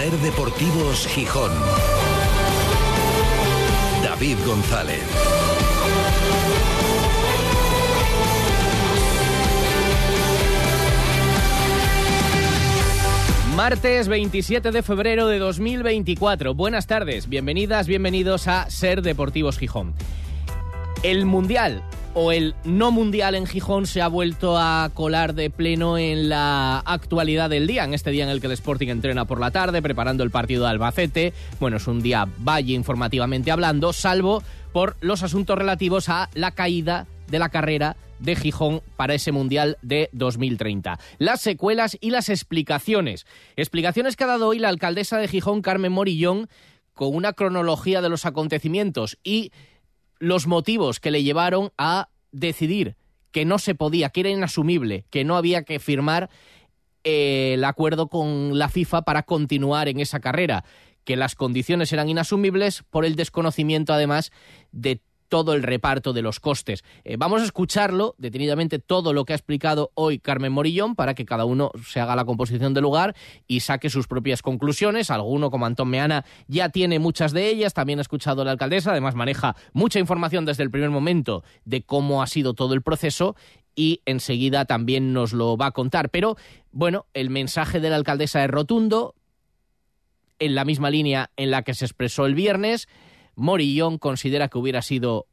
Ser Deportivos Gijón. David González. Martes 27 de febrero de 2024. Buenas tardes, bienvenidas, bienvenidos a Ser Deportivos Gijón. El Mundial o el no mundial en Gijón se ha vuelto a colar de pleno en la actualidad del día, en este día en el que el Sporting entrena por la tarde, preparando el partido de Albacete. Bueno, es un día valle informativamente hablando, salvo por los asuntos relativos a la caída de la carrera de Gijón para ese Mundial de 2030. Las secuelas y las explicaciones. Explicaciones que ha dado hoy la alcaldesa de Gijón, Carmen Morillón, con una cronología de los acontecimientos y los motivos que le llevaron a decidir que no se podía, que era inasumible, que no había que firmar eh, el acuerdo con la FIFA para continuar en esa carrera, que las condiciones eran inasumibles por el desconocimiento además de todo el reparto de los costes. Eh, vamos a escucharlo detenidamente todo lo que ha explicado hoy Carmen Morillón para que cada uno se haga la composición del lugar y saque sus propias conclusiones. Alguno, como Antón Meana, ya tiene muchas de ellas. También ha escuchado la alcaldesa. Además, maneja mucha información desde el primer momento de cómo ha sido todo el proceso y enseguida también nos lo va a contar. Pero, bueno, el mensaje de la alcaldesa es rotundo, en la misma línea en la que se expresó el viernes. Morillón considera que hubiera sido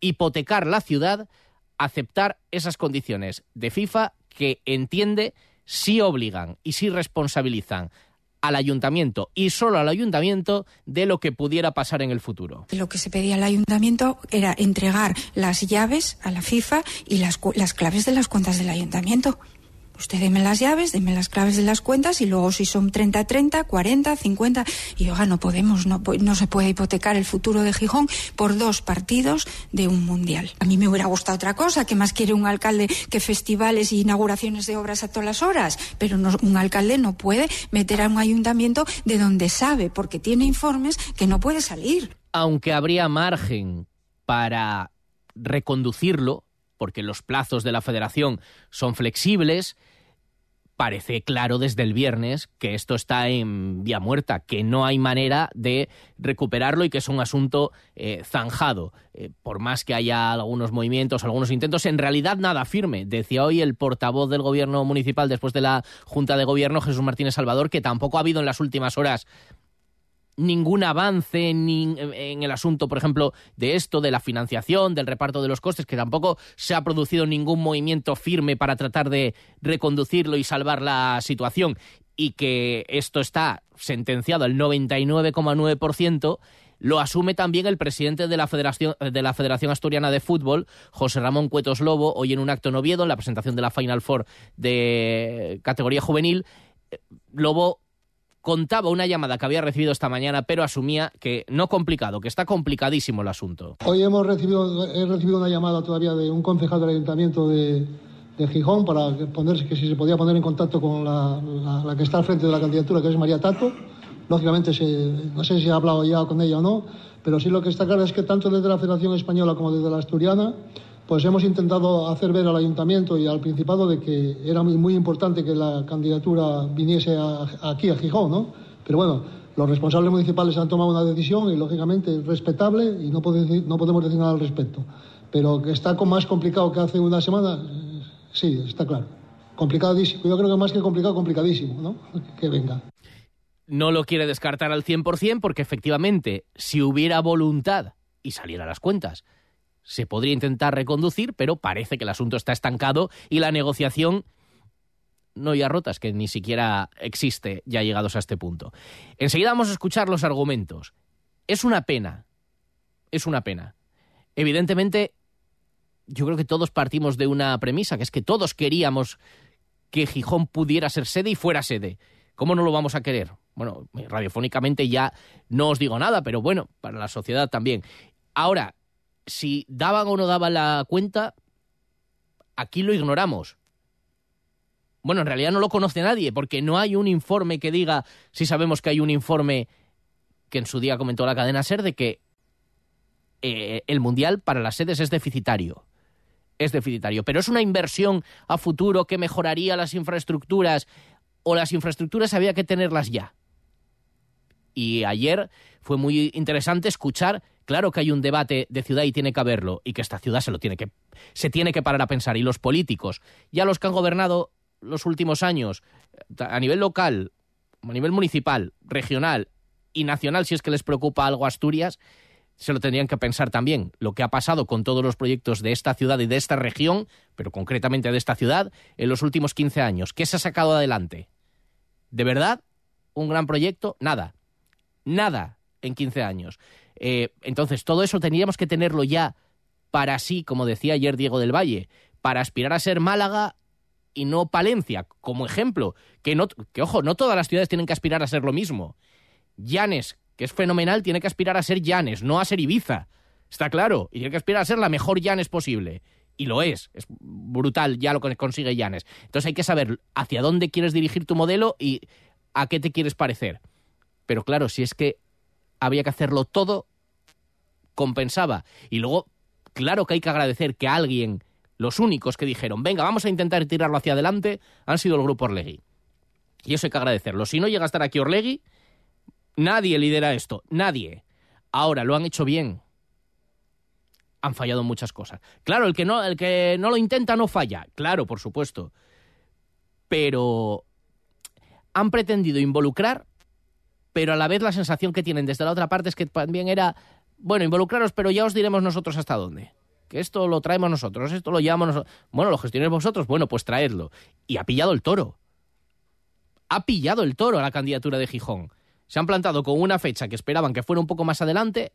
hipotecar la ciudad aceptar esas condiciones de FIFA que entiende si obligan y si responsabilizan al ayuntamiento y solo al ayuntamiento de lo que pudiera pasar en el futuro. Lo que se pedía al ayuntamiento era entregar las llaves a la FIFA y las, las claves de las cuentas del ayuntamiento. Usted deme las llaves, deme las claves de las cuentas y luego si son 30, 30, 40, 50. Y oiga, no podemos, no, se puede hipotecar el futuro de Gijón por dos partidos de un mundial. A mí me hubiera gustado otra cosa, que más quiere un alcalde que festivales e inauguraciones de obras a todas las horas. Pero un alcalde no puede meter a un ayuntamiento de donde sabe, porque tiene informes, que no puede salir. Aunque habría margen para reconducirlo, porque los plazos de la federación son flexibles, parece claro desde el viernes que esto está en vía muerta, que no hay manera de recuperarlo y que es un asunto eh, zanjado. Eh, por más que haya algunos movimientos, algunos intentos, en realidad nada firme. Decía hoy el portavoz del gobierno municipal después de la Junta de Gobierno, Jesús Martínez Salvador, que tampoco ha habido en las últimas horas ningún avance en el asunto, por ejemplo, de esto, de la financiación, del reparto de los costes, que tampoco se ha producido ningún movimiento firme para tratar de reconducirlo y salvar la situación, y que esto está sentenciado al 99,9%, lo asume también el presidente de la Federación, de la Federación Asturiana de Fútbol, José Ramón Cuetos Lobo, hoy en un acto en Oviedo, en la presentación de la Final Four de categoría juvenil. Lobo contaba una llamada que había recibido esta mañana, pero asumía que no complicado, que está complicadísimo el asunto. Hoy hemos recibido, he recibido una llamada todavía de un concejal del ayuntamiento de, Gijón para ponerse que si se podía poner en contacto con la, que está al frente de la candidatura, que es María Tato. Lógicamente, no sé si ha hablado ya con ella o no, pero sí lo que está claro es que tanto desde la Federación Española como desde la Asturiana pues hemos intentado hacer ver al ayuntamiento y al principado de que era muy, importante que la candidatura viniese aquí a Gijón, ¿no? Pero bueno, los responsables municipales han tomado una decisión y lógicamente es respetable y no, no podemos decir nada al respecto. Pero que está más complicado que hace una semana, eh, sí, está claro. Complicadísimo. Yo creo que más que complicado, complicadísimo, ¿no? Que venga. No lo quiere descartar al 100% porque efectivamente, si hubiera voluntad y saliera las cuentas, se podría intentar reconducir, pero parece que el asunto está estancado y la negociación no ya rotas, que ni siquiera existe ya llegados a este punto. Enseguida vamos a escuchar los argumentos. Es una pena, es una pena. Evidentemente, yo creo que todos partimos de una premisa, que es que todos queríamos que Gijón pudiera ser sede y fuera sede. ¿Cómo no lo vamos a querer? Bueno, radiofónicamente ya no os digo nada, pero bueno, para la sociedad también. Ahora, si daban o no daban la cuenta, aquí lo ignoramos. Bueno, en realidad no lo conoce nadie, porque no hay un informe que diga, si sabemos que hay un informe que en su día comentó la cadena SER, de que eh, el Mundial para las sedes es deficitario. Es deficitario. Pero es una inversión a futuro que mejoraría las infraestructuras o las infraestructuras había que tenerlas ya. Y ayer fue muy interesante escuchar, claro que hay un debate de ciudad y tiene que haberlo, y que esta ciudad se lo tiene que, se tiene que parar a pensar. Y los políticos, ya los que han gobernado los últimos años, a nivel local, a nivel municipal, regional y nacional, si es que les preocupa algo Asturias, se lo tendrían que pensar también. Lo que ha pasado con todos los proyectos de esta ciudad y de esta región, pero concretamente de esta ciudad, en los últimos 15 años. ¿Qué se ha sacado adelante? ¿De verdad? ¿Un gran proyecto? Nada. Nada en 15 años. Eh, entonces, todo eso tendríamos que tenerlo ya para sí, como decía ayer Diego del Valle, para aspirar a ser Málaga y no Palencia, como ejemplo. Que, no, que ojo, no todas las ciudades tienen que aspirar a ser lo mismo. Llanes, que es fenomenal, tiene que aspirar a ser Llanes, no a ser Ibiza. Está claro. Y tiene que aspirar a ser la mejor Llanes posible. Y lo es. Es brutal ya lo que consigue Llanes. Entonces hay que saber hacia dónde quieres dirigir tu modelo y a qué te quieres parecer. Pero claro, si es que había que hacerlo todo, compensaba. Y luego, claro que hay que agradecer que alguien, los únicos que dijeron, venga, vamos a intentar tirarlo hacia adelante, han sido el grupo Orlegui. Y eso hay que agradecerlo. Si no llega a estar aquí Orlegui, nadie lidera esto, nadie. Ahora, lo han hecho bien. Han fallado muchas cosas. Claro, el que no, el que no lo intenta no falla. Claro, por supuesto. Pero han pretendido involucrar pero a la vez la sensación que tienen desde la otra parte es que también era, bueno, involucraros, pero ya os diremos nosotros hasta dónde. Que esto lo traemos nosotros, esto lo llevamos nosotros. Bueno, lo gestionéis vosotros, bueno, pues traedlo. Y ha pillado el toro. Ha pillado el toro a la candidatura de Gijón. Se han plantado con una fecha que esperaban que fuera un poco más adelante.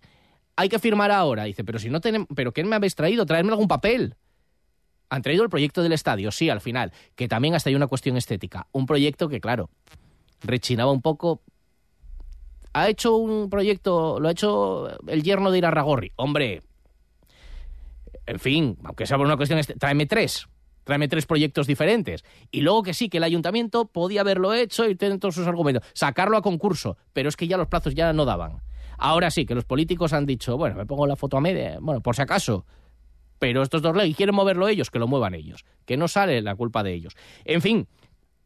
Hay que firmar ahora. Dice, pero si no tenemos, ¿pero qué me habéis traído? Traedme algún papel. Han traído el proyecto del estadio, sí, al final, que también hasta hay una cuestión estética. Un proyecto que, claro, rechinaba un poco, ha hecho un proyecto, lo ha hecho el yerno de Irarragorri. Hombre, en fin, aunque sea por una cuestión, tráeme tres, tráeme tres proyectos diferentes. Y luego que sí, que el ayuntamiento podía haberlo hecho y tener todos sus argumentos, sacarlo a concurso, pero es que ya los plazos ya no daban. Ahora sí, que los políticos han dicho, bueno, me pongo la foto a media, bueno, por si acaso, pero estos dos leyes quieren moverlo ellos, que lo muevan ellos, que no sale la culpa de ellos. En fin,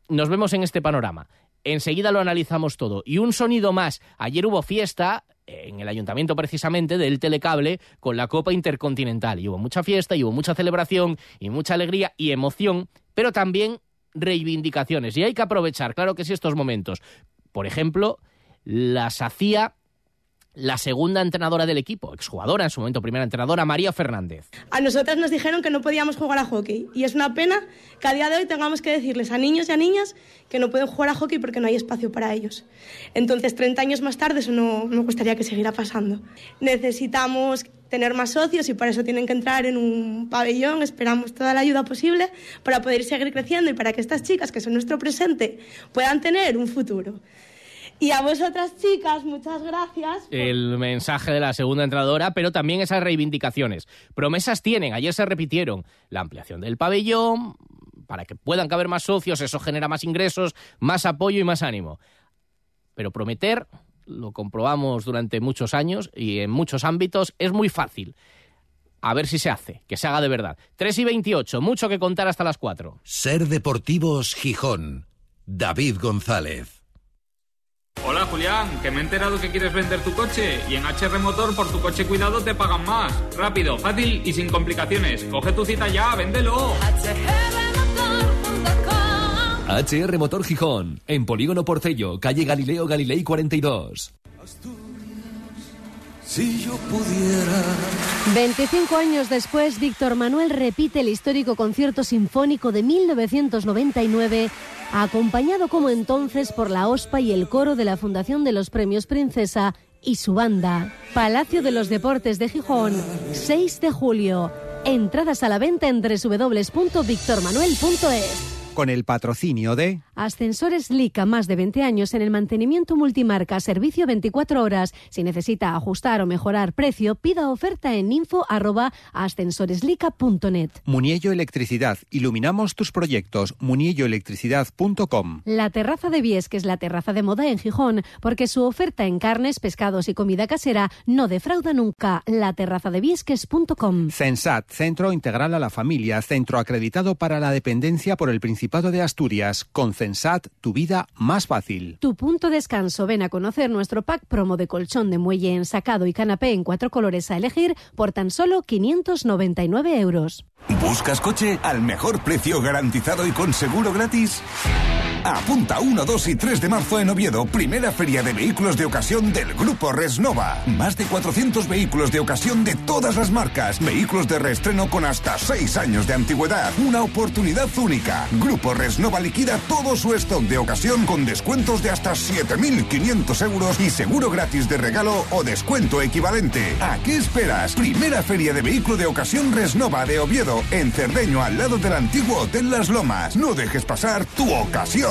nos vemos en este panorama. Enseguida lo analizamos todo. Y un sonido más. Ayer hubo fiesta en el ayuntamiento precisamente del telecable con la Copa Intercontinental. Y hubo mucha fiesta, y hubo mucha celebración, y mucha alegría y emoción, pero también reivindicaciones. Y hay que aprovechar, claro que sí, estos momentos. Por ejemplo, las hacía la segunda entrenadora del equipo, exjugadora en su momento, primera entrenadora, María Fernández. A nosotras nos dijeron que no podíamos jugar a hockey y es una pena que a día de hoy tengamos que decirles a niños y a niñas que no pueden jugar a hockey porque no hay espacio para ellos. Entonces, 30 años más tarde eso no me gustaría que siguiera pasando. Necesitamos tener más socios y para eso tienen que entrar en un pabellón. Esperamos toda la ayuda posible para poder seguir creciendo y para que estas chicas, que son nuestro presente, puedan tener un futuro. Y a vosotras, chicas, muchas gracias. El mensaje de la segunda entrenadora, pero también esas reivindicaciones. Promesas tienen, ayer se repitieron. La ampliación del pabellón, para que puedan caber más socios, eso genera más ingresos, más apoyo y más ánimo. Pero prometer, lo comprobamos durante muchos años y en muchos ámbitos, es muy fácil. A ver si se hace, que se haga de verdad. 3 y 28, mucho que contar hasta las 4. Ser Deportivos Gijón. David González. Julián, que me he enterado que quieres vender tu coche y en HR Motor por tu coche cuidado te pagan más. Rápido, fácil y sin complicaciones. Coge tu cita ya, véndelo. HR Motor Gijón, en Polígono Porcello, calle Galileo Galilei 42. Si yo pudiera. 25 años después, Víctor Manuel repite el histórico concierto sinfónico de 1999 acompañado como entonces por la OSPA y el coro de la Fundación de los Premios Princesa y su banda. Palacio de los Deportes de Gijón, 6 de julio. Entradas a la venta en www.victormanuel.es con el patrocinio de Ascensores Lica, más de 20 años en el mantenimiento multimarca, servicio 24 horas. Si necesita ajustar o mejorar precio, pida oferta en info arroba ascensoreslica.net. Muniello Electricidad, iluminamos tus proyectos. munielloelectricidad.com La terraza de Vies, que es la terraza de moda en Gijón, porque su oferta en carnes, pescados y comida casera no defrauda nunca. La terraza de Viesques.com. Censat, Centro Integral a la Familia, centro acreditado para la dependencia por el Principado de Asturias, con Tu vida más fácil. Tu punto de descanso. Ven a conocer nuestro pack promo de colchón de muelle ensacado y canapé en cuatro colores a elegir por tan solo 599 euros. ¿Buscas coche al mejor precio garantizado y con seguro gratis? Apunta 1, 2 y 3 de marzo en Oviedo, primera feria de vehículos de ocasión del Grupo Resnova. Más de 400 vehículos de ocasión de todas las marcas. Vehículos de reestreno con hasta 6 años de antigüedad. Una oportunidad única. Grupo Resnova liquida todo su stock de ocasión con descuentos de hasta 7.500 euros y seguro gratis de regalo o descuento equivalente. ¿A qué esperas? Primera feria de vehículo de ocasión Resnova de Oviedo, en Cerdeño, al lado del antiguo Hotel Las Lomas. No dejes pasar tu ocasión.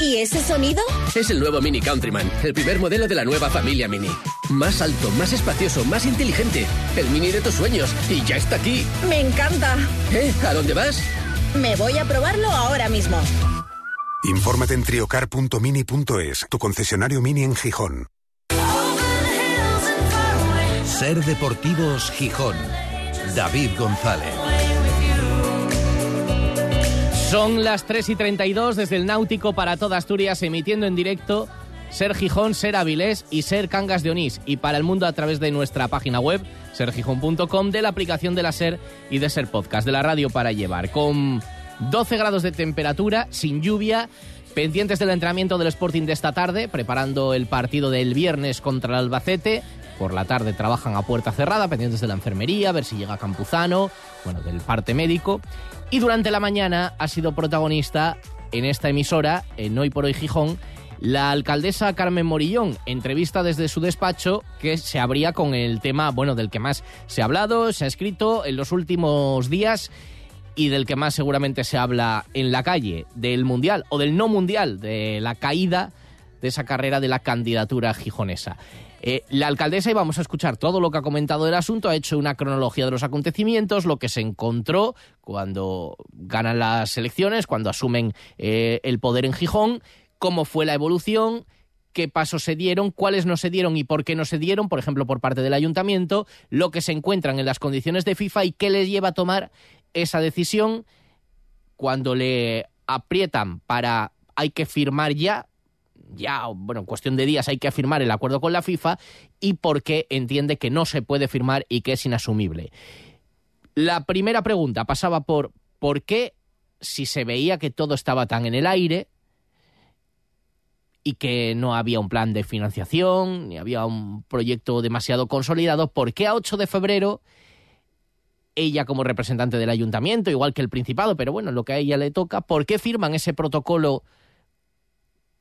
¿Y ese sonido? Es el nuevo Mini Countryman, el primer modelo de la nueva familia Mini. Más alto, más espacioso, más inteligente. El Mini de tus sueños. Y ya está aquí. Me encanta. ¿Eh? ¿A dónde vas? Me voy a probarlo ahora mismo. Infórmate en triocar.mini.es, tu concesionario Mini en Gijón. Ser Deportivos Gijón. David González. Son las 3 y 32 desde el Náutico para toda Asturias, emitiendo en directo Ser Gijón, Ser Avilés y Ser Cangas de Onís. Y para el mundo a través de nuestra página web, sergijón.com, de la aplicación de la Ser y de Ser Podcast, de la radio para llevar. Con 12 grados de temperatura, sin lluvia, pendientes del entrenamiento del Sporting de esta tarde, preparando el partido del viernes contra el Albacete. Por la tarde trabajan a puerta cerrada, pendientes de la enfermería, a ver si llega Campuzano, bueno, del parte médico. Y durante la mañana ha sido protagonista en esta emisora, en Hoy por Hoy Gijón, la alcaldesa Carmen Morillón, entrevista desde su despacho que se abría con el tema, bueno, del que más se ha hablado, se ha escrito en los últimos días y del que más seguramente se habla en la calle, del mundial o del no mundial, de la caída de esa carrera de la candidatura gijonesa. Eh, la alcaldesa, y vamos a escuchar todo lo que ha comentado del asunto, ha hecho una cronología de los acontecimientos, lo que se encontró cuando ganan las elecciones, cuando asumen eh, el poder en Gijón, cómo fue la evolución, qué pasos se dieron, cuáles no se dieron y por qué no se dieron, por ejemplo, por parte del ayuntamiento, lo que se encuentran en las condiciones de FIFA y qué les lleva a tomar esa decisión cuando le aprietan para hay que firmar ya, ya, bueno, en cuestión de días hay que firmar el acuerdo con la FIFA y por qué entiende que no se puede firmar y que es inasumible. La primera pregunta pasaba por por qué, si se veía que todo estaba tan en el aire y que no había un plan de financiación, ni había un proyecto demasiado consolidado, ¿por qué a 8 de febrero ella como representante del ayuntamiento, igual que el Principado, pero bueno, lo que a ella le toca, ¿por qué firman ese protocolo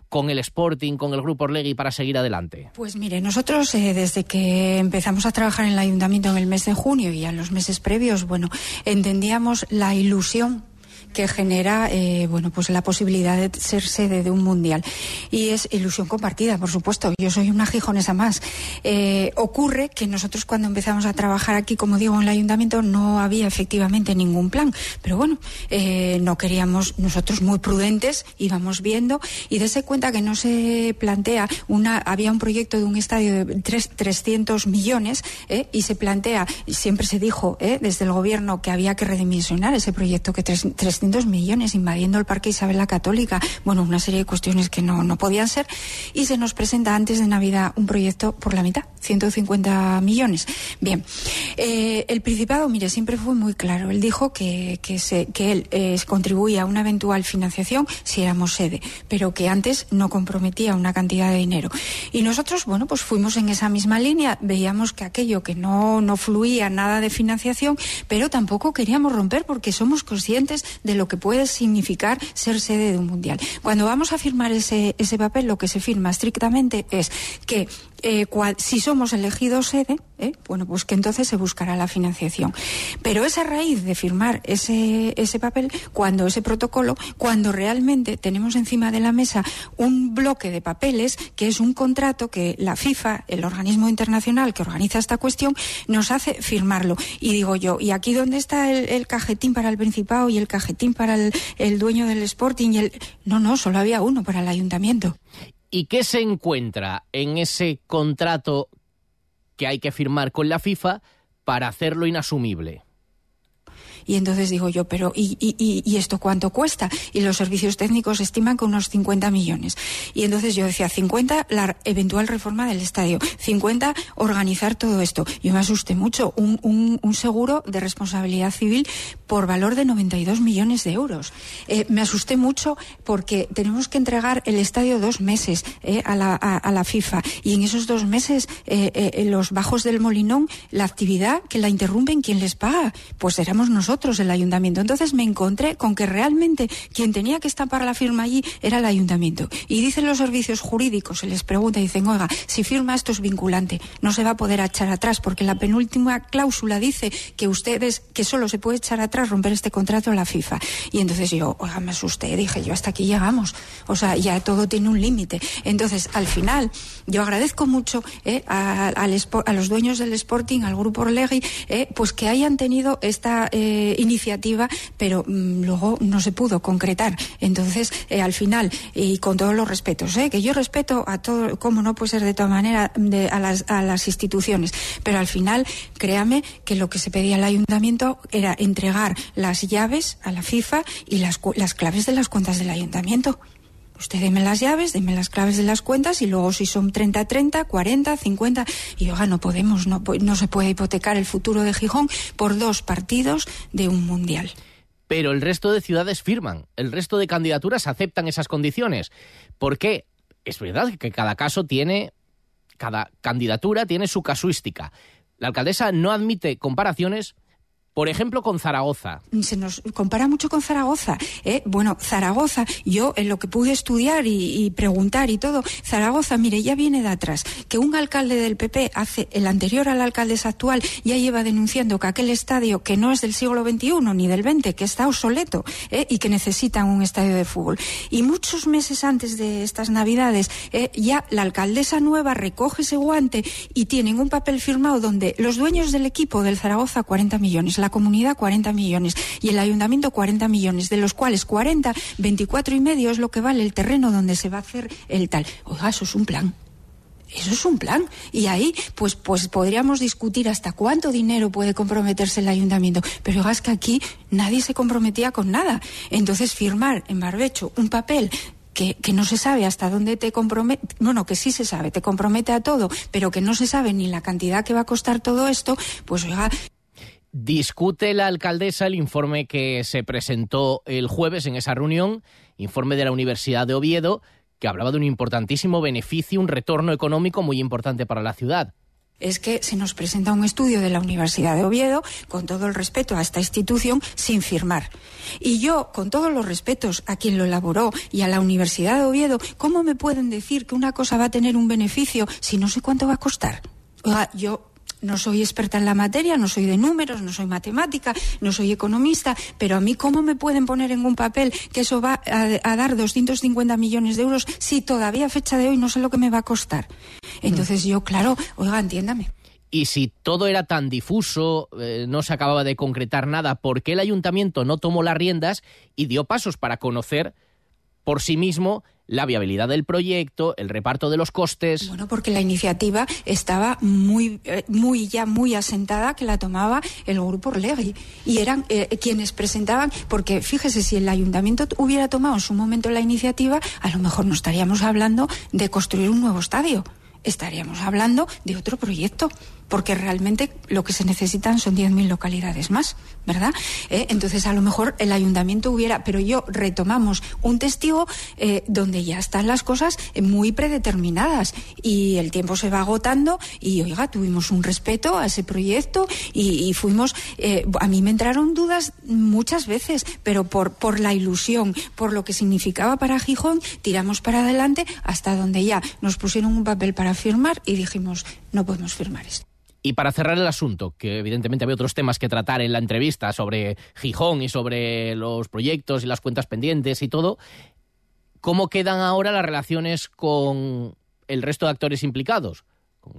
con el Sporting, con el Grupo Orlegui para seguir adelante? Pues mire, nosotros eh, desde que empezamos a trabajar en el ayuntamiento en el mes de junio y en los meses previos, bueno, entendíamos la ilusión que genera eh, bueno pues la posibilidad de ser sede de un mundial. Y es ilusión compartida por supuesto. Yo soy una gijonesa más. Eh, ocurre que nosotros cuando empezamos a trabajar aquí como digo en el ayuntamiento no había efectivamente ningún plan. Pero bueno eh, no queríamos nosotros muy prudentes íbamos viendo. Y dése cuenta que no se plantea una había un proyecto de un estadio de tres, 300 millones eh, y se plantea siempre se dijo eh, desde el gobierno que había que redimensionar ese proyecto que tres, 300 millones invadiendo el Parque Isabel la Católica. Bueno una serie de cuestiones que no, no podían ser. Y se nos presenta antes de Navidad un proyecto por la mitad 150 millones. Bien eh, el Principado mire siempre fue muy claro. Él dijo que, que, se, que él eh, contribuía a una eventual financiación si éramos sede pero que antes no comprometía una cantidad de dinero. Y nosotros bueno pues fuimos en esa misma línea veíamos que aquello que no, no fluía nada de financiación pero tampoco queríamos romper porque somos conscientes de lo que puede significar ser sede de un mundial. Cuando vamos a firmar ese, ese papel lo que se firma estrictamente es que eh, cual, si somos elegidos sede, eh, bueno, pues que entonces se buscará la financiación. Pero esa raíz de firmar ese, ese papel, cuando ese protocolo, cuando realmente tenemos encima de la mesa un bloque de papeles, que es un contrato que la FIFA, el organismo internacional que organiza esta cuestión, nos hace firmarlo. Y digo yo, ¿y aquí dónde está el, el cajetín para el Principado y el cajetín para el, el dueño del Sporting? Y el... No, no, solo había uno para el ayuntamiento. ¿Y qué se encuentra en ese contrato que hay que firmar con la FIFA para hacerlo inasumible? Y entonces digo yo, pero ¿y, y, esto cuánto cuesta? Y los servicios técnicos estiman que unos 50 millones. Y entonces yo decía, 50 la eventual reforma del estadio, 50 organizar todo esto. Yo me asusté mucho, un, un, un seguro de responsabilidad civil por valor de 92 millones de euros. Eh, me asusté mucho porque tenemos que entregar el estadio dos meses eh, a, la, a, la, FIFA y en esos dos meses eh, los bajos del Molinón, la actividad que la interrumpen, ¿quién les paga? Pues éramos nosotros nosotros, el ayuntamiento. Entonces me encontré con que realmente quien tenía que estampar la firma allí era el ayuntamiento. Y dicen los servicios jurídicos, se les pregunta y dicen, oiga, si firma esto es vinculante, no se va a poder echar atrás, porque la penúltima cláusula dice que ustedes, que solo se puede echar atrás, romper este contrato a la FIFA. Y entonces yo, oiga, me asusté, dije, yo hasta aquí llegamos. O sea, ya todo tiene un límite. Entonces, al final, yo agradezco mucho eh, a, a, a, los dueños del Sporting, al grupo Orlegui, eh, pues que hayan tenido esta eh, iniciativa, pero mmm, luego no se pudo concretar. Entonces, eh, al final, y con todos los respetos, eh, que yo respeto a todo, como no puede ser de toda manera, de, a, las, a las instituciones, pero al final, créame que lo que se pedía al ayuntamiento era entregar las llaves a la FIFA y las, las claves de las cuentas del ayuntamiento. Usted deme las llaves, deme las claves de las cuentas y luego si son 30, 30, 40, 50. Y oiga, no podemos, no, no se puede hipotecar el futuro de Gijón por dos partidos de un mundial. Pero el resto de ciudades firman, el resto de candidaturas aceptan esas condiciones. ¿Por qué? Es verdad que cada caso tiene, cada candidatura tiene su casuística. La alcaldesa no admite comparaciones por ejemplo, con Zaragoza. Se nos compara mucho con Zaragoza. ¿eh? Bueno, Zaragoza, yo en lo que pude estudiar y, preguntar y todo, Zaragoza, mire, ya viene de atrás. Que un alcalde del PP, hace el anterior al alcaldesa actual, ya lleva denunciando que aquel estadio, que no es del siglo XXI ni del XX, que está obsoleto ¿eh? y que necesitan un estadio de fútbol. Y muchos meses antes de estas Navidades, ¿eh? ya la alcaldesa nueva recoge ese guante y tienen un papel firmado donde los dueños del equipo del Zaragoza, 40 millones, comunidad 40 millones y el ayuntamiento 40 millones, de los cuales 40, 24 y medio es lo que vale el terreno donde se va a hacer el tal. Oiga, eso es un plan. Eso es un plan. Y ahí, pues, pues podríamos discutir hasta cuánto dinero puede comprometerse el ayuntamiento. Pero es que aquí nadie se comprometía con nada. Entonces, firmar en barbecho un papel que, que, no se sabe hasta dónde te compromete, bueno, que sí se sabe, te compromete a todo, pero que no se sabe ni la cantidad que va a costar todo esto, pues oiga, Discute la alcaldesa el informe que se presentó el jueves en esa reunión, informe de la Universidad de Oviedo, que hablaba de un importantísimo beneficio, un retorno económico muy importante para la ciudad es que se nos presenta un estudio de la Universidad de Oviedo, con todo el respeto a esta institución, sin firmar. Y yo, con todos los respetos a quien lo elaboró y a la Universidad de Oviedo, ¿cómo me pueden decir que una cosa va a tener un beneficio si no sé cuánto va a costar? Oiga, yo no soy experta en la materia, no soy de números, no soy matemática, no soy economista, pero a mí cómo me pueden poner en un papel que eso va a, dar 250 millones de euros si todavía a fecha de hoy no sé lo que me va a costar. Entonces yo, claro, oiga, entiéndame. Y si todo era tan difuso, eh, no se acababa de concretar nada, ¿por qué el ayuntamiento no tomó las riendas y dio pasos para conocer por sí mismo la viabilidad del proyecto, el reparto de los costes. Bueno, porque la iniciativa estaba muy, eh, muy ya muy asentada que la tomaba el grupo Orlegui. Y eran eh, quienes presentaban, porque fíjese si el ayuntamiento hubiera tomado en su momento la iniciativa, a lo mejor no estaríamos hablando de construir un nuevo estadio, estaríamos hablando de otro proyecto porque realmente lo que se necesitan son 10.000 localidades más, ¿verdad? Eh, entonces, a lo mejor el ayuntamiento hubiera, pero yo retomamos un testigo eh, donde ya están las cosas muy predeterminadas y el tiempo se va agotando y, oiga, tuvimos un respeto a ese proyecto y, fuimos, eh, a mí me entraron dudas muchas veces, pero por, por la ilusión, por lo que significaba para Gijón, tiramos para adelante hasta donde ya nos pusieron un papel para firmar y dijimos, no podemos firmar esto. Y para cerrar el asunto, que evidentemente había otros temas que tratar en la entrevista sobre Gijón y sobre los proyectos y las cuentas pendientes y todo, ¿cómo quedan ahora las relaciones con el resto de actores implicados?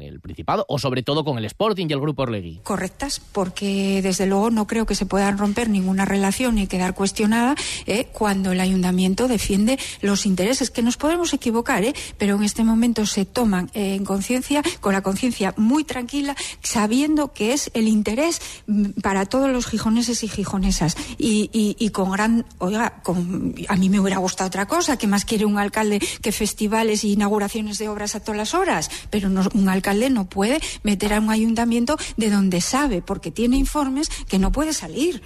El Principado o sobre todo con el Sporting y el Grupo Orlegui. Correctas, porque desde luego no creo que se puedan romper ninguna relación ni quedar cuestionada eh, cuando el ayuntamiento defiende los intereses, que nos podemos equivocar, eh, pero en este momento se toman eh, en conciencia, con la conciencia muy tranquila, sabiendo que es el interés mm, para todos los gijoneses y gijonesas. Y, y, con gran, oiga, con, a mí me hubiera gustado otra cosa, que más quiere un alcalde que festivales e inauguraciones de obras a todas las horas, pero no, un alcalde no puede meter a un ayuntamiento de donde sabe, porque tiene informes, que no puede salir.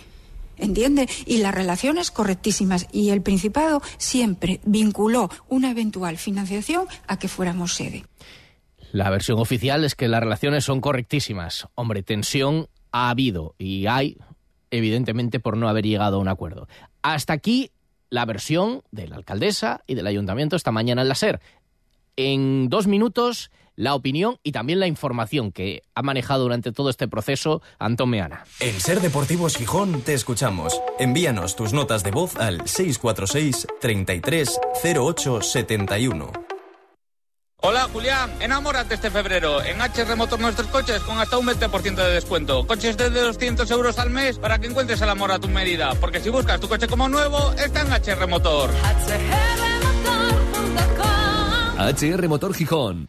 ¿Entiende? Y las relaciones correctísimas. Y el Principado siempre vinculó una eventual financiación a que fuéramos sede. La versión oficial es que las relaciones son correctísimas. Hombre, tensión ha habido y hay, evidentemente, por no haber llegado a un acuerdo. Hasta aquí la versión de la alcaldesa y del ayuntamiento esta mañana en la SER. En dos minutos la opinión y también la información que ha manejado durante todo este proceso Antón Meana. En Ser Deportivos Gijón te escuchamos. Envíanos tus notas de voz al 646 33 08 71. Hola Julián, enamórate este febrero. En HR Motor nuestros coches con hasta un 20% de descuento. Coches de 200 euros al mes para que encuentres el amor a tu medida. Porque si buscas tu coche como nuevo, está en HR Motor. HR Motor Gijón.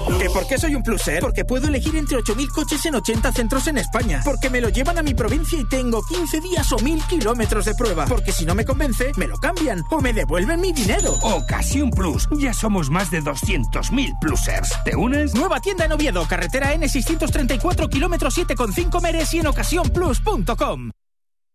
¿Que por qué soy un pluser? Porque puedo elegir entre 8.000 coches en 80 centros en España. Porque me lo llevan a mi provincia y tengo 15 días o 1.000 kilómetros de prueba. Porque si no me convence, me lo cambian o me devuelven mi dinero. Ocasión Plus. Ya somos más de 200.000 plusers. ¿Te unes? Nueva tienda en Oviedo, carretera N634, kilómetros 7,5 meres y en ocasiónplus.com.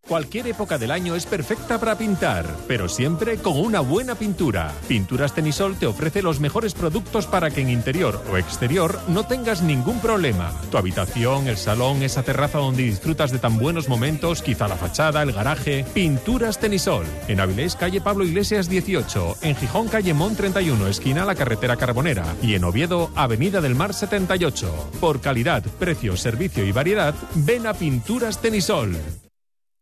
Cualquier época del año es perfecta para pintar, pero siempre con una buena pintura. Pinturas Tenisol te ofrece los mejores productos para que en interior o exterior no tengas ningún problema. Tu habitación, el salón, esa terraza donde disfrutas de tan buenos momentos, quizá la fachada, el garaje. Pinturas Tenisol. En Avilés, calle Pablo Iglesias 18. En Gijón, calle Mon 31, esquina la carretera Carbonera. Y en Oviedo, avenida del Mar 78. Por calidad, precio, servicio y variedad, ven a Pinturas Tenisol.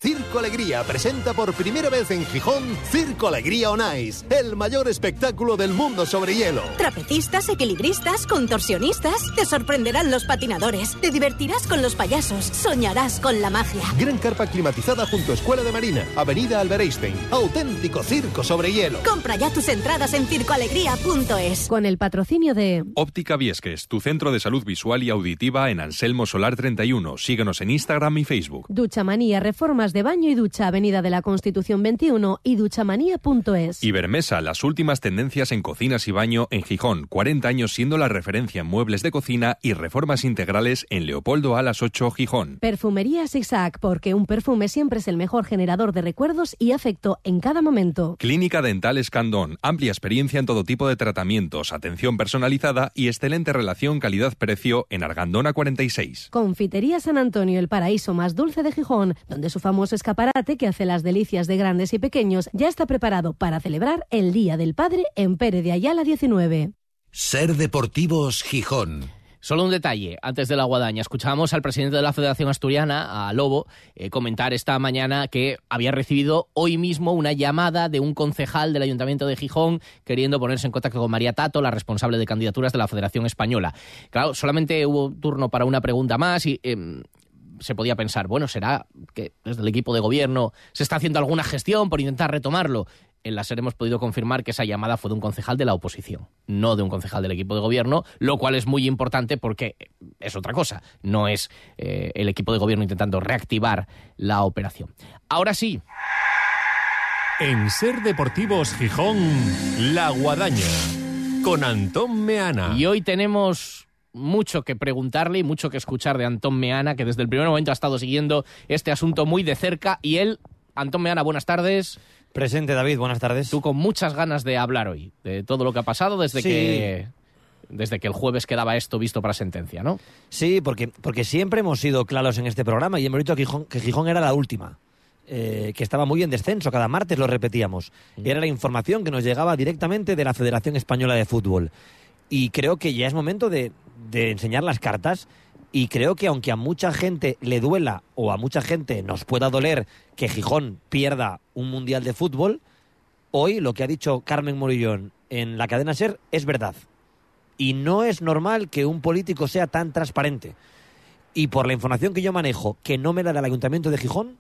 Circo Alegría presenta por primera vez en Gijón Circo Alegría on Ice, el mayor espectáculo del mundo sobre hielo. Trapecistas, equilibristas, contorsionistas, te sorprenderán los patinadores, te divertirás con los payasos, soñarás con la magia. Gran carpa climatizada junto a Escuela de Marina, Avenida Albert Einstein, auténtico circo sobre hielo. Compra ya tus entradas en circoalegría.es. Con el patrocinio de Óptica Viesques, tu centro de salud visual y auditiva en Anselmo Solar 31. Síguenos en Instagram y Facebook. Ducha Manía, reformas de baño y ducha, Avenida de la Constitución 21 y duchamanía.es. Ibermesa, las últimas tendencias en cocinas y baño en Gijón, 40 años siendo la referencia en muebles de cocina y reformas integrales en Leopoldo Alas 8 Gijón. Perfumería Zigzag, porque un perfume siempre es el mejor generador de recuerdos y afecto en cada momento. Clínica Dental Escandón, amplia experiencia en todo tipo de tratamientos, atención personalizada y excelente relación calidad-precio en Argandona 46. Confitería San Antonio, el paraíso más dulce de Gijón, donde su famoso escaparate que hace las delicias de grandes y pequeños ya está preparado para celebrar el Día del Padre en Pere de Ayala 19. Ser Deportivos Gijón. Solo un detalle, antes de la guadaña, escuchábamos al presidente de la Federación Asturiana, a Lobo, eh, comentar esta mañana que había recibido hoy mismo una llamada de un concejal del Ayuntamiento de Gijón queriendo ponerse en contacto con María Tato, la responsable de candidaturas de la Federación Española. Claro, solamente hubo turno para una pregunta más y em, se podía pensar, bueno, ¿será que desde el equipo de gobierno se está haciendo alguna gestión por intentar retomarlo? En la SER hemos podido confirmar que esa llamada fue de un concejal de la oposición, no de un concejal del equipo de gobierno, lo cual es muy importante porque es otra cosa, no es eh, el equipo de gobierno intentando reactivar la operación. Ahora sí. En Ser Deportivos Gijón, La Guadaña, con Antón Meana. Y hoy tenemos mucho que preguntarle y mucho que escuchar de Antón Meana, que desde el primer momento ha estado siguiendo este asunto muy de cerca. Y él, Antón Meana, buenas tardes. Presente, David, buenas tardes. Tú con muchas ganas de hablar hoy, de todo lo que ha pasado desde Sí. que desde que el jueves quedaba esto visto para sentencia, ¿no? Sí, porque, porque siempre hemos sido claros en este programa y hemos dicho que Gijón, que Gijón era la última. eh, que estaba muy en descenso, cada martes lo repetíamos. Era la información que nos llegaba directamente de la Federación Española de Fútbol. Y creo que ya es momento de, de enseñar las cartas. Y creo que aunque a mucha gente le duela o a mucha gente nos pueda doler que Gijón pierda un mundial de fútbol, hoy lo que ha dicho Carmen Morillón en la cadena Ser es verdad. Y no es normal que un político sea tan transparente. Y por la información que yo manejo, que no me la da el Ayuntamiento de Gijón,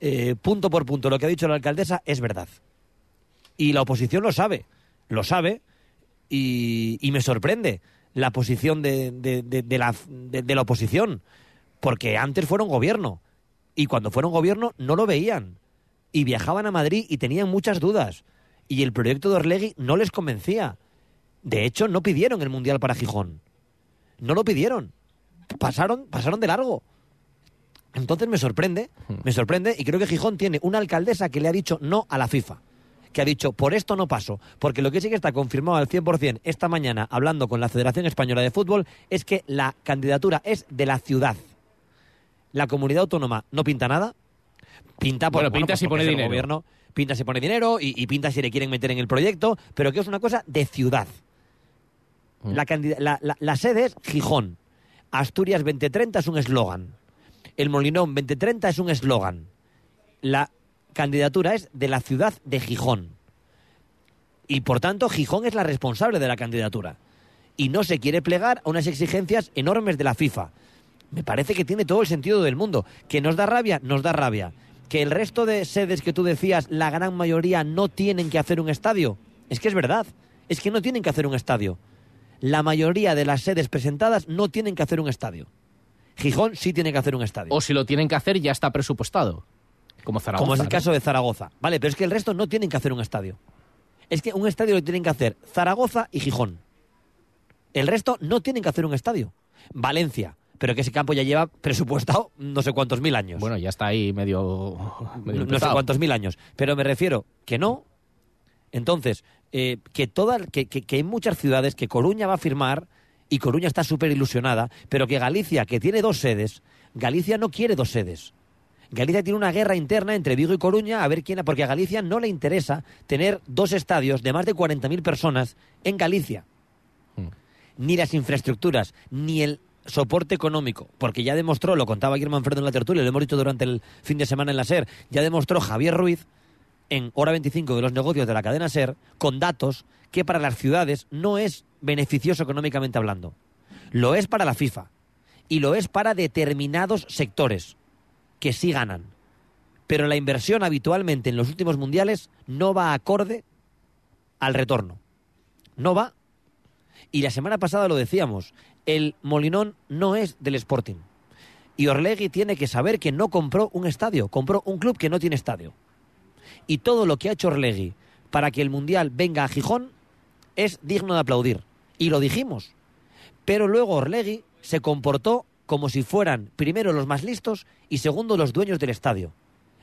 eh, punto por punto, lo que ha dicho la alcaldesa es verdad. Y la oposición lo sabe, lo sabe, y, y me sorprende la posición de, de- de- de la, la oposición, porque antes fueron gobierno, y cuando fueron gobierno no lo veían, y viajaban a Madrid y tenían muchas dudas, y el proyecto de Orlegui no les convencía. De hecho, no pidieron el Mundial para Gijón. No lo pidieron. Pasaron, pasaron de largo. Entonces me sorprende, me sorprende, y creo que Gijón tiene una alcaldesa que le ha dicho no a la FIFA. Que ha dicho, por esto no paso. Porque lo que sí que está confirmado al 100% esta mañana, hablando con la Federación Española de Fútbol, es que la candidatura es de la ciudad. La comunidad autónoma no pinta nada. Pinta, por, Bueno, pinta si porque pone es el dinero. Gobierno, pinta si pone dinero y, y pinta si le quieren meter en el proyecto, pero que es una cosa de ciudad. Mm. La, candida- la- la- la sede es Gijón. Asturias 2030 es un eslogan. El Molinón 2030 es un eslogan. La candidatura es de la ciudad de Gijón. Y por tanto, Gijón es la responsable de la candidatura. Y no se quiere plegar a unas exigencias enormes de la FIFA. Me parece que tiene todo el sentido del mundo. ¿Que nos da rabia? Nos da rabia. ¿Que el resto de sedes que tú decías, la gran mayoría, no tienen que hacer un estadio? Es que es verdad. Es que no tienen que hacer un estadio. La mayoría de las sedes presentadas no tienen que hacer un estadio. Gijón sí tiene que hacer un estadio. O si lo tienen que hacer ya está presupuestado. Como Zaragoza. Como es el caso de Zaragoza. Vale, pero es que el resto no tienen que hacer un estadio. Es que un estadio lo tienen que hacer Zaragoza y Gijón. El resto no tienen que hacer un estadio. Valencia, pero que ese campo ya lleva presupuestado no sé cuántos mil años. Bueno, ya está ahí medio, medio no sé cuántos mil años. Pero me refiero que no. Entonces, eh, que, toda, que, que- que hay muchas ciudades que Coruña va a firmar y Coruña está súper ilusionada, pero que Galicia, que tiene dos sedes, Galicia no quiere dos sedes. Galicia tiene una guerra interna entre Vigo y Coruña a ver quién, porque a Galicia no le interesa tener dos estadios de más de 40.000 personas en Galicia. Ni las infraestructuras, ni el soporte económico, porque ya demostró, lo contaba Guillermo Manfredo en la tertulia, lo hemos dicho durante el fin de semana en la SER, ya demostró Javier Ruiz en hora 25 de los negocios de la cadena SER, con datos que para las ciudades no es beneficioso económicamente hablando. Lo es para la FIFA y lo es para determinados sectores que sí ganan. Pero la inversión habitualmente en los últimos mundiales no va acorde al retorno. No va. Y la semana pasada lo decíamos, el Molinón no es del Sporting. Y Orlegui tiene que saber que no compró un estadio, compró un club que no tiene estadio. Y todo lo que ha hecho Orlegui para que el Mundial venga a Gijón es digno de aplaudir. Y lo dijimos. Pero luego Orlegui se comportó como si fueran primero los más listos y segundo los dueños del estadio.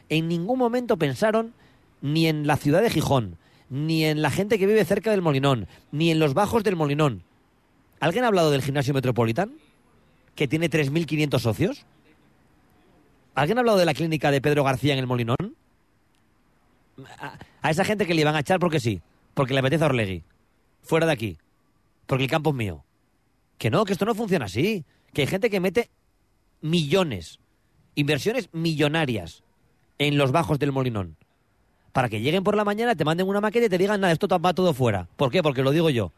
En ningún momento pensaron ni en la ciudad de Gijón, ni en la gente que vive cerca del Molinón, ni en los bajos del Molinón. ¿Alguien ha hablado del gimnasio Metropolitan? Que tiene 3.500 socios. ¿Alguien ha hablado de la clínica de Pedro García en el Molinón? A, a esa gente que le iban a echar porque sí, porque le apetece a Orlegui. Fuera de aquí. Porque el campo es mío. Que no, que esto no funciona así. Que hay gente que mete millones, inversiones millonarias en los bajos del Molinón. Para que lleguen por la mañana, te manden una maqueta y te digan, nada, esto va todo fuera. ¿Por qué? Porque lo digo yo.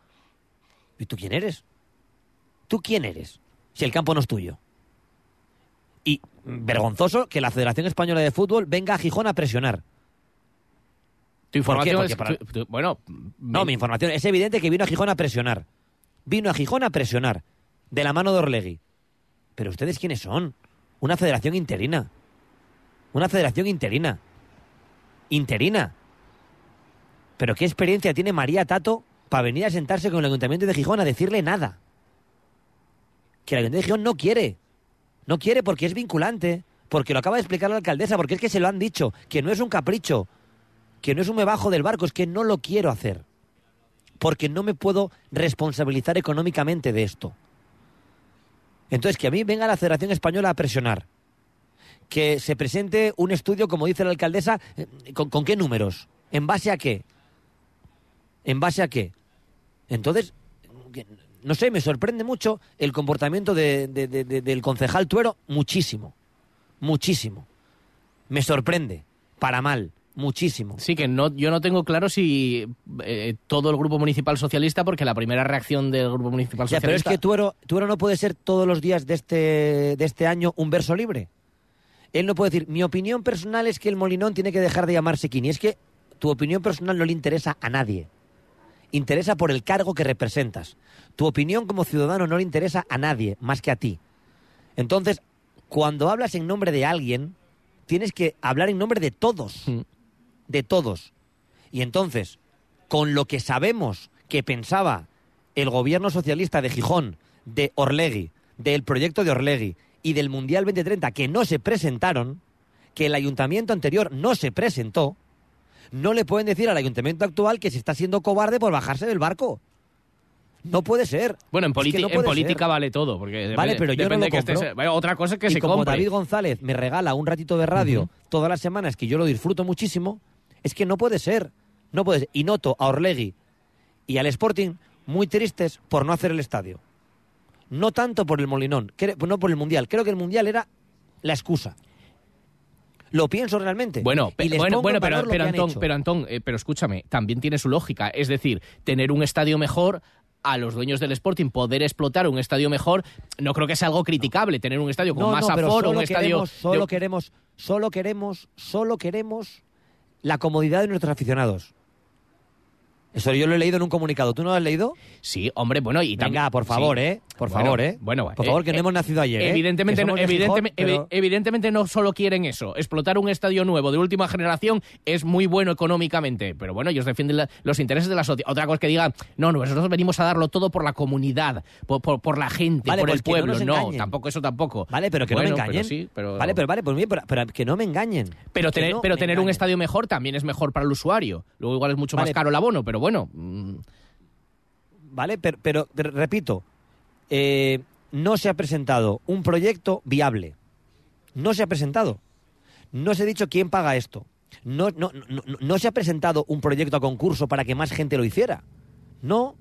¿Y tú quién eres? ¿Tú quién eres? Si el campo no es tuyo. Y vergonzoso que la Federación Española de Fútbol venga a Gijón a presionar. Tu información Porque es- para- tu- tu- bueno, No, mi información. Es evidente que vino a Gijón a presionar. Vino a Gijón a presionar. De la mano de Orlegui. Pero ustedes quiénes son? Una federación interina. Una federación interina. Interina. Pero qué experiencia tiene María Tato para venir a sentarse con el Ayuntamiento de Gijón a decirle nada. Que el Ayuntamiento de Gijón no quiere. No quiere porque es vinculante. Porque lo acaba de explicar la alcaldesa. Porque es que se lo han dicho. Que no es un capricho que no es un me bajo del barco, es que no lo quiero hacer. Porque no me puedo responsabilizar económicamente de esto. Entonces, que a mí venga la Federación Española a presionar. Que se presente un estudio, como dice la alcaldesa, eh, ¿con, qué números? ¿En base a qué? ¿En base a qué? Entonces, no sé, me sorprende mucho el comportamiento de- del concejal Tuero, muchísimo. Muchísimo. Me sorprende, para mal, muchísimo. Sí, que no, yo no tengo claro si eh, todo el grupo municipal socialista, porque la primera reacción del grupo municipal Ya, pero es socialista. que Tuero, Tuero no puede ser todos los días de este, de este año un verso libre. Él no puede decir, mi opinión personal es que el Molinón tiene que dejar de llamarse Kini. Es que tu opinión personal no le interesa a nadie. Interesa por el cargo que representas. Tu opinión como ciudadano no le interesa a nadie, más que a ti. Entonces, cuando hablas en nombre de alguien, tienes que hablar en nombre de todos. De todos. Y entonces, con lo que sabemos que pensaba el gobierno socialista de Gijón, de Orlegui, del proyecto de Orlegui y del Mundial 2030 que no se presentaron, que el ayuntamiento anterior no se presentó, no le pueden decir al ayuntamiento actual que se está siendo cobarde por bajarse del barco. No puede ser. Bueno, en, Es que politi- no en política ser. vale todo. Porque Vale, pero yo no lo estés- compro. bueno, otra cosa es que y se como compre. David González me regala un ratito de radio todas las semanas que yo lo disfruto muchísimo, es que no puede ser. No puede ser. Y noto a Orlegui y al Sporting muy tristes por no hacer el estadio. No tanto por el Molinón, no por el Mundial. Creo que el Mundial era la excusa. Lo pienso realmente. Bueno, pe- bueno, pero, pero Antón, hecho. pero Antón, eh, pero escúchame, también tiene su lógica. Es decir, tener un estadio mejor a los dueños del Sporting poder explotar un estadio mejor, no creo que sea algo criticable tener un estadio con No, más no, aforo, solo un estadio queremos, solo de- queremos, solo queremos, solo queremos la comodidad de nuestros aficionados. Eso yo lo he leído en un comunicado. ¿Tú no lo has leído? Sí, hombre, bueno, y también- Venga, por favor, sí. ¿eh? Por Bueno, favor, ¿eh? Bueno, por eh, favor, que no eh, hemos nacido ayer, ¿eh? Evidentemente, Que no, Gijón, evidentemente, pero- evi- evidentemente no solo quieren eso. Explotar un estadio nuevo de última generación es muy bueno económicamente, pero bueno, ellos defienden la- los intereses de la sociedad. Otra cosa es que digan, no, no, nosotros venimos a darlo todo por la comunidad, por, por, por la gente, Vale, por pues el no pueblo. No, engañen. tampoco eso tampoco. Vale, pero que Bueno, no me engañen. sí, pero... Vale, pero vale, pues bien, pero, pero que no me engañen. Pero tener, no pero tener un engañen. estadio mejor también es mejor para el usuario. Luego igual es mucho Vale. más caro el abono, pero bueno. Mm, ¿Vale? Pero, repito, eh, no se ha presentado un proyecto viable. No se ha presentado. No se ha dicho quién paga esto. No, no, no, no- se ha presentado un proyecto a concurso para que más gente lo hiciera. No,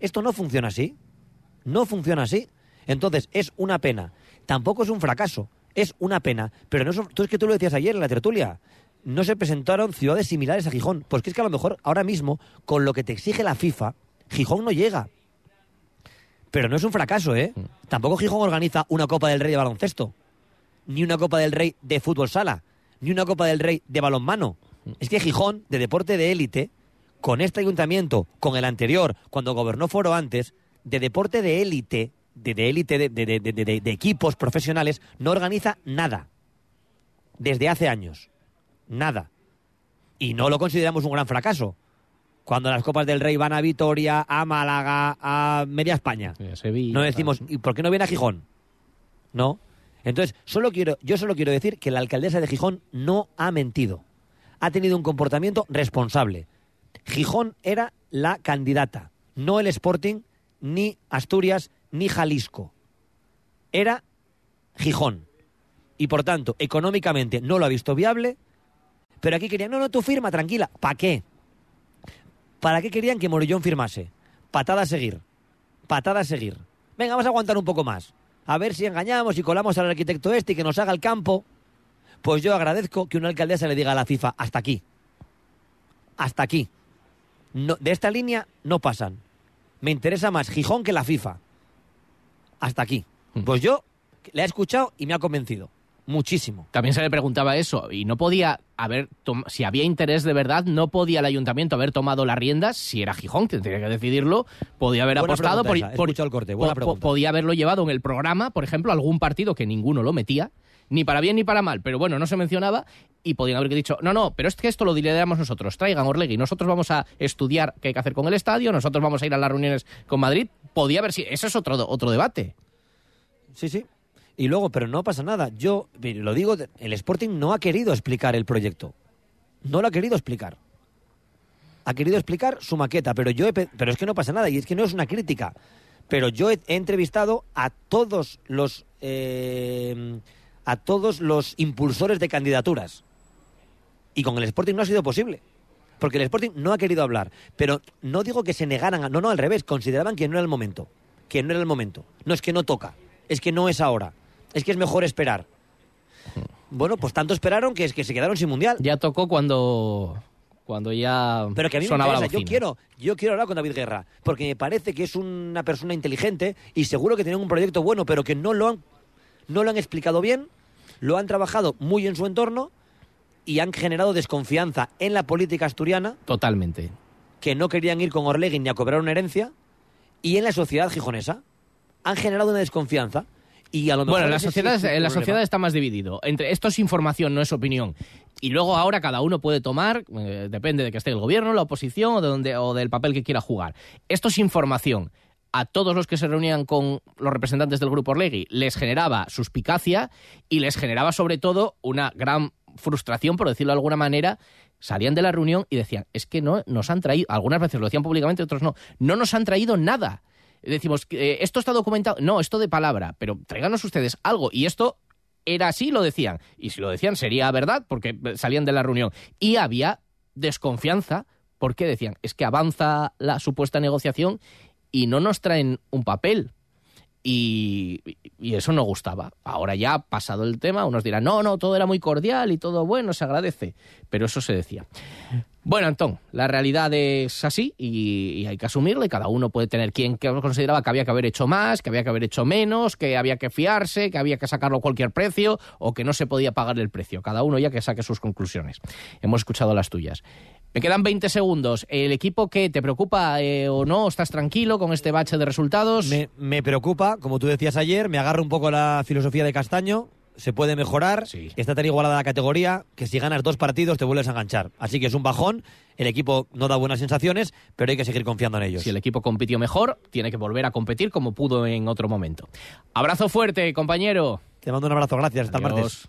esto no funciona así. No funciona así. Entonces, es una pena. Tampoco es un fracaso. Es una pena. Pero no es tú es que tú lo decías ayer en la tertulia. No se presentaron ciudades similares a Gijón. Pues que es que a lo mejor ahora mismo, con lo que te exige la FIFA, Gijón no llega. Pero no es un fracaso, ¿eh? Tampoco Gijón organiza una Copa del Rey de baloncesto, ni una Copa del Rey de fútbol sala, ni una Copa del Rey de balonmano. Es que Gijón, de deporte de élite, con este ayuntamiento, con el anterior, cuando gobernó Foro antes, de deporte de élite, de élite, de, de- de- de- de- de equipos profesionales, no organiza nada. Desde hace años. Nada. Y no lo consideramos un gran fracaso. Cuando las Copas del Rey van a Vitoria, a Málaga, a Media España. no decimos, ¿y por qué no viene a Gijón? No. Entonces, solo quiero, yo solo quiero decir que la alcaldesa de Gijón no ha mentido. Ha tenido un comportamiento responsable. Gijón era la candidata, no el Sporting, ni Asturias, ni Jalisco. Era Gijón. Y por tanto, económicamente no lo ha visto viable, pero aquí querían, no, no, tú firma, tranquila. ¿Para qué? ¿Para qué querían que Morillón firmase? Patada a seguir. Patada a seguir. Venga, vamos a aguantar un poco más. A ver si engañamos y colamos al arquitecto este y que nos haga el campo. Pues yo agradezco que una alcaldesa le diga a la FIFA, hasta aquí. Hasta aquí. No, de esta línea no pasan. Me interesa más Gijón que la FIFA. Hasta aquí. Pues yo le he escuchado y me ha convencido. Muchísimo. También se le preguntaba eso y no podía haber, tom- si había interés de verdad, no podía el ayuntamiento haber tomado las riendas, si era Gijón, que tendría que decidirlo, podía haber Buena apostado por, he por- el corte, buena podía haberlo llevado en el programa, por ejemplo, algún partido que ninguno lo metía, ni para bien ni para mal, pero bueno, no se mencionaba y podían haber dicho, no, no, pero es que esto lo lideramos nosotros, traigan Orlegui, nosotros vamos a estudiar qué hay que hacer con el estadio, nosotros vamos a ir a las reuniones con Madrid, podía haber sido, eso es otro, otro debate. Sí, sí. Y luego, pero no pasa nada. Yo lo digo, el Sporting no ha querido explicar el proyecto. No lo ha querido explicar. Ha querido explicar su maqueta, pero yo he pe- pero es que no pasa nada y es que no es una crítica. Pero yo he, he entrevistado a todos los eh, a todos los impulsores de candidaturas. Y con el Sporting no ha sido posible. Porque el Sporting no ha querido hablar. Pero no digo que se negaran, a- no, no, al revés, consideraban que no era el momento. Que no era el momento. No es que no toca, es que no es ahora. Es que es mejor esperar. Bueno, pues tanto esperaron que es que se quedaron sin mundial. Ya tocó cuando, cuando ya Pero que a mí me interesa, yo quiero, yo quiero hablar con David Guerra, porque me parece que es una persona inteligente y seguro que tienen un proyecto bueno, pero que no lo han, no lo han explicado bien, lo han trabajado muy en su entorno y han generado desconfianza en la política asturiana, Totalmente. que no querían ir con Orlegui ni a cobrar una herencia, y en la sociedad gijonesa. Han generado una desconfianza. Y a lo mejor Bueno, la sí sociedad, es un en la sociedad está más dividido. Entre esto es información, no es opinión. Y luego ahora cada uno puede tomar, eh, depende de que esté el gobierno, la oposición o, de donde, o del papel que quiera jugar. Esto es información. A todos los que se reunían con los representantes del grupo Orlegui les generaba suspicacia y les generaba sobre todo una gran frustración, por decirlo de alguna manera. Salían de la reunión y decían, es que no nos han traído, algunas veces lo decían públicamente, otros no, no nos han traído nada decimos, eh, esto está documentado. No, esto de palabra, pero tráiganos ustedes algo. Y esto era así, lo decían. Y si lo decían sería verdad, porque salían de la reunión. Y había desconfianza, porque decían, es que avanza la supuesta negociación y no nos traen un papel. Y, y eso no gustaba. Ahora ya pasado el tema, unos dirán, no, no, todo era muy cordial y todo bueno, se agradece. Pero eso se decía. Bueno, Antón, la realidad es así y, hay que asumirla y cada uno puede tener quien consideraba que había que haber hecho más, que había que haber hecho menos, que había que fiarse, que había que sacarlo a cualquier precio o que no se podía pagar el precio. Cada uno ya que saque sus conclusiones. Hemos escuchado las tuyas. Me quedan 20 segundos. ¿El equipo que te preocupa eh, o no? ¿Estás tranquilo con este bache de resultados? Me, me preocupa, como tú decías ayer, me agarra un poco la filosofía de Castaño. Se puede mejorar. Está tan igualada la categoría que si ganas dos partidos te vuelves a enganchar. Así que es un bajón. El equipo no da buenas sensaciones, pero hay que seguir confiando en ellos. Si el equipo compitió mejor, tiene que volver a competir como pudo en otro momento. Abrazo fuerte, compañero. Te mando un abrazo, gracias. Hasta el martes.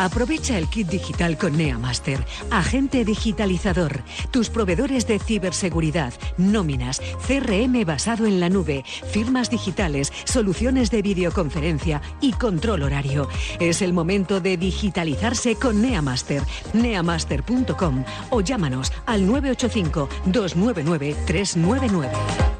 Aprovecha el kit digital con NeaMaster, agente digitalizador, tus proveedores de ciberseguridad, nóminas, CRM basado en la nube, firmas digitales, soluciones de videoconferencia y control horario. Es el momento de digitalizarse con NeaMaster, neamaster.com o llámanos al 985 299 399.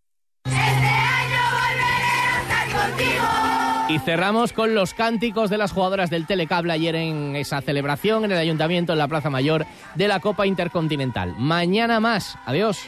Y cerramos con los cánticos de las jugadoras del Telecable ayer en esa celebración en el Ayuntamiento en la Plaza Mayor de la Copa Intercontinental. Mañana más. Adiós.